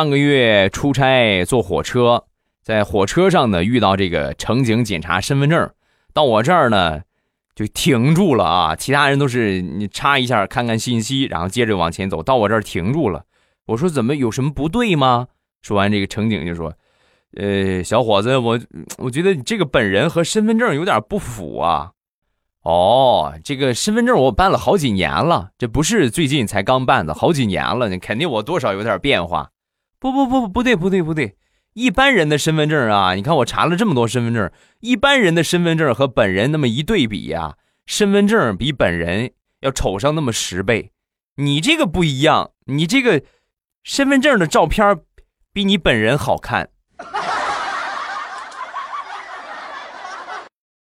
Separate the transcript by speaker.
Speaker 1: 上个月出差坐火车，在火车上呢遇到这个乘警检查身份证，到我这儿呢就停住了啊，其他人都是你插一下看看信息，然后接着往前走，到我这儿停住了。我说怎么有什么不对吗？说完这个乘警就说：“呃，小伙子，我我觉得你这个本人和身份证有点不符啊。”哦，这个身份证我办了好几年了，这不是最近才刚办的，好几年了，肯定我多少有点变化。不不不不对不对不对，一般人的身份证啊，你看我查了这么多身份证，一般人的身份证和本人那么一对比呀，身份证比本人要丑上那么十倍。你这个不一样，你这个身份证的照片比你本人好看。